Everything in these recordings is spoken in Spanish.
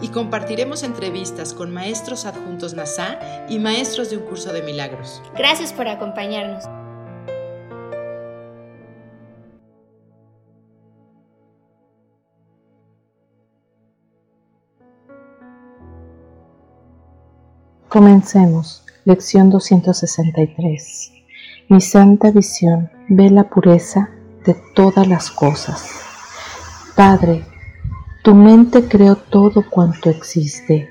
Y compartiremos entrevistas con maestros adjuntos NASA y maestros de un curso de milagros. Gracias por acompañarnos. Comencemos. Lección 263. Mi santa visión ve la pureza de todas las cosas. Padre, tu mente creó todo cuanto existe.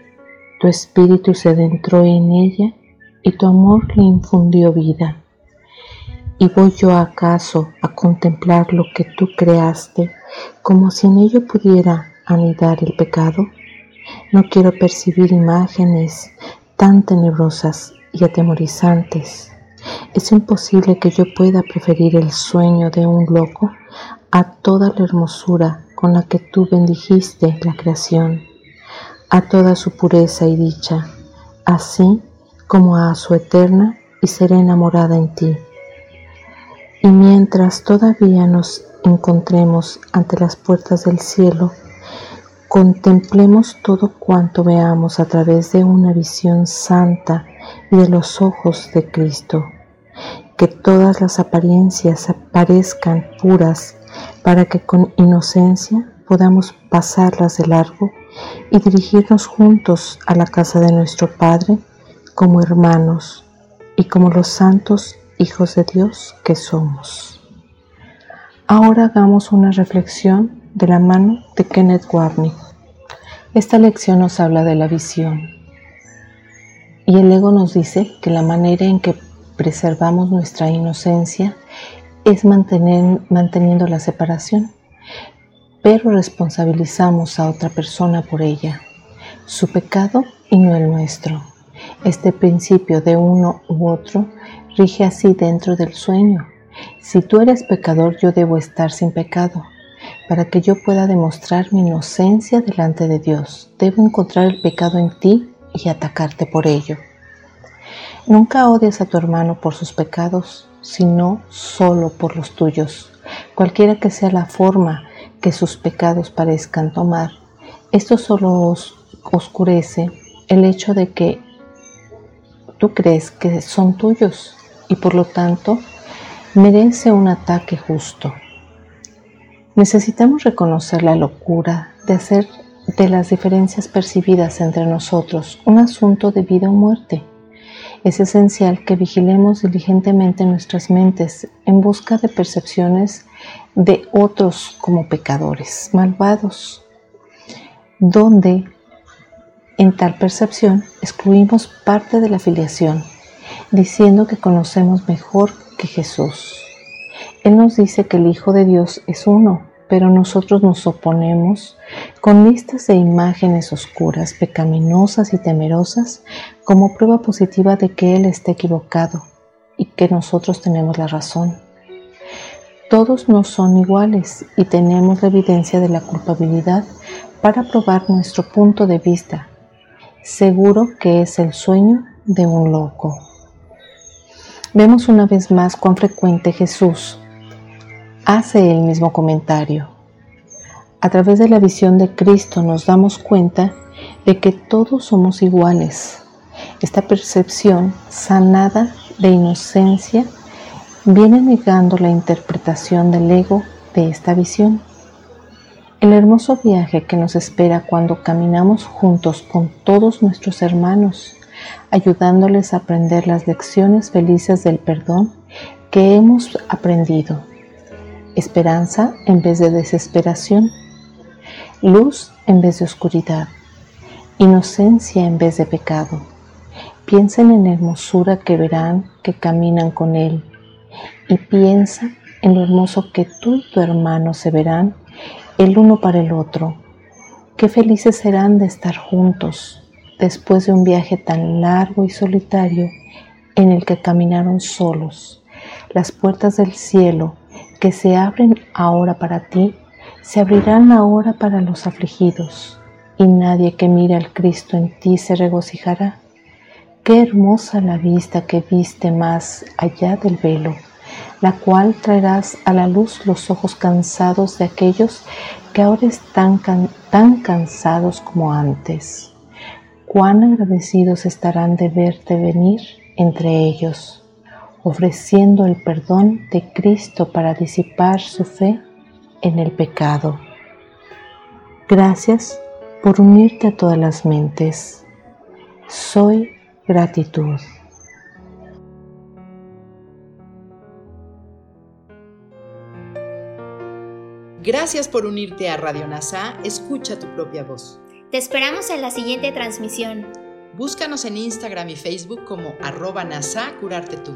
Tu espíritu se adentró en ella y tu amor le infundió vida. ¿Y voy yo acaso a contemplar lo que tú creaste como si en ello pudiera anidar el pecado? No quiero percibir imágenes tan tenebrosas y atemorizantes. Es imposible que yo pueda preferir el sueño de un loco a toda la hermosura con la que tú bendijiste la creación, a toda su pureza y dicha, así como a su eterna y serena morada en ti. Y mientras todavía nos encontremos ante las puertas del cielo, Contemplemos todo cuanto veamos a través de una visión santa y de los ojos de Cristo. Que todas las apariencias parezcan puras para que con inocencia podamos pasarlas de largo y dirigirnos juntos a la casa de nuestro Padre como hermanos y como los santos hijos de Dios que somos. Ahora hagamos una reflexión de la mano de Kenneth Warney. Esta lección nos habla de la visión y el ego nos dice que la manera en que preservamos nuestra inocencia es mantener, manteniendo la separación, pero responsabilizamos a otra persona por ella, su pecado y no el nuestro. Este principio de uno u otro rige así dentro del sueño. Si tú eres pecador, yo debo estar sin pecado para que yo pueda demostrar mi inocencia delante de Dios. Debo encontrar el pecado en ti y atacarte por ello. Nunca odies a tu hermano por sus pecados, sino solo por los tuyos, cualquiera que sea la forma que sus pecados parezcan tomar. Esto solo oscurece el hecho de que tú crees que son tuyos y por lo tanto merece un ataque justo. Necesitamos reconocer la locura de hacer de las diferencias percibidas entre nosotros un asunto de vida o muerte. Es esencial que vigilemos diligentemente nuestras mentes en busca de percepciones de otros como pecadores, malvados, donde en tal percepción excluimos parte de la filiación, diciendo que conocemos mejor que Jesús. Él nos dice que el Hijo de Dios es uno, pero nosotros nos oponemos con listas de imágenes oscuras, pecaminosas y temerosas como prueba positiva de que Él está equivocado y que nosotros tenemos la razón. Todos no son iguales y tenemos la evidencia de la culpabilidad para probar nuestro punto de vista. Seguro que es el sueño de un loco. Vemos una vez más cuán frecuente Jesús hace el mismo comentario. A través de la visión de Cristo nos damos cuenta de que todos somos iguales. Esta percepción sanada de inocencia viene negando la interpretación del ego de esta visión. El hermoso viaje que nos espera cuando caminamos juntos con todos nuestros hermanos, ayudándoles a aprender las lecciones felices del perdón que hemos aprendido esperanza en vez de desesperación, luz en vez de oscuridad, inocencia en vez de pecado. Piensen en la hermosura que verán que caminan con Él y piensa en lo hermoso que tú y tu hermano se verán el uno para el otro. Qué felices serán de estar juntos. después de un viaje tan largo y solitario en el que caminaron solos. Las puertas del cielo que se abren ahora para ti, se abrirán ahora para los afligidos, y nadie que mire al Cristo en ti se regocijará. Qué hermosa la vista que viste más allá del velo, la cual traerás a la luz los ojos cansados de aquellos que ahora están tan cansados como antes. Cuán agradecidos estarán de verte venir entre ellos ofreciendo el perdón de Cristo para disipar su fe en el pecado. Gracias por unirte a todas las mentes. Soy gratitud. Gracias por unirte a Radio NASA. Escucha tu propia voz. Te esperamos en la siguiente transmisión. Búscanos en Instagram y Facebook como arroba NASA Curarte Tú.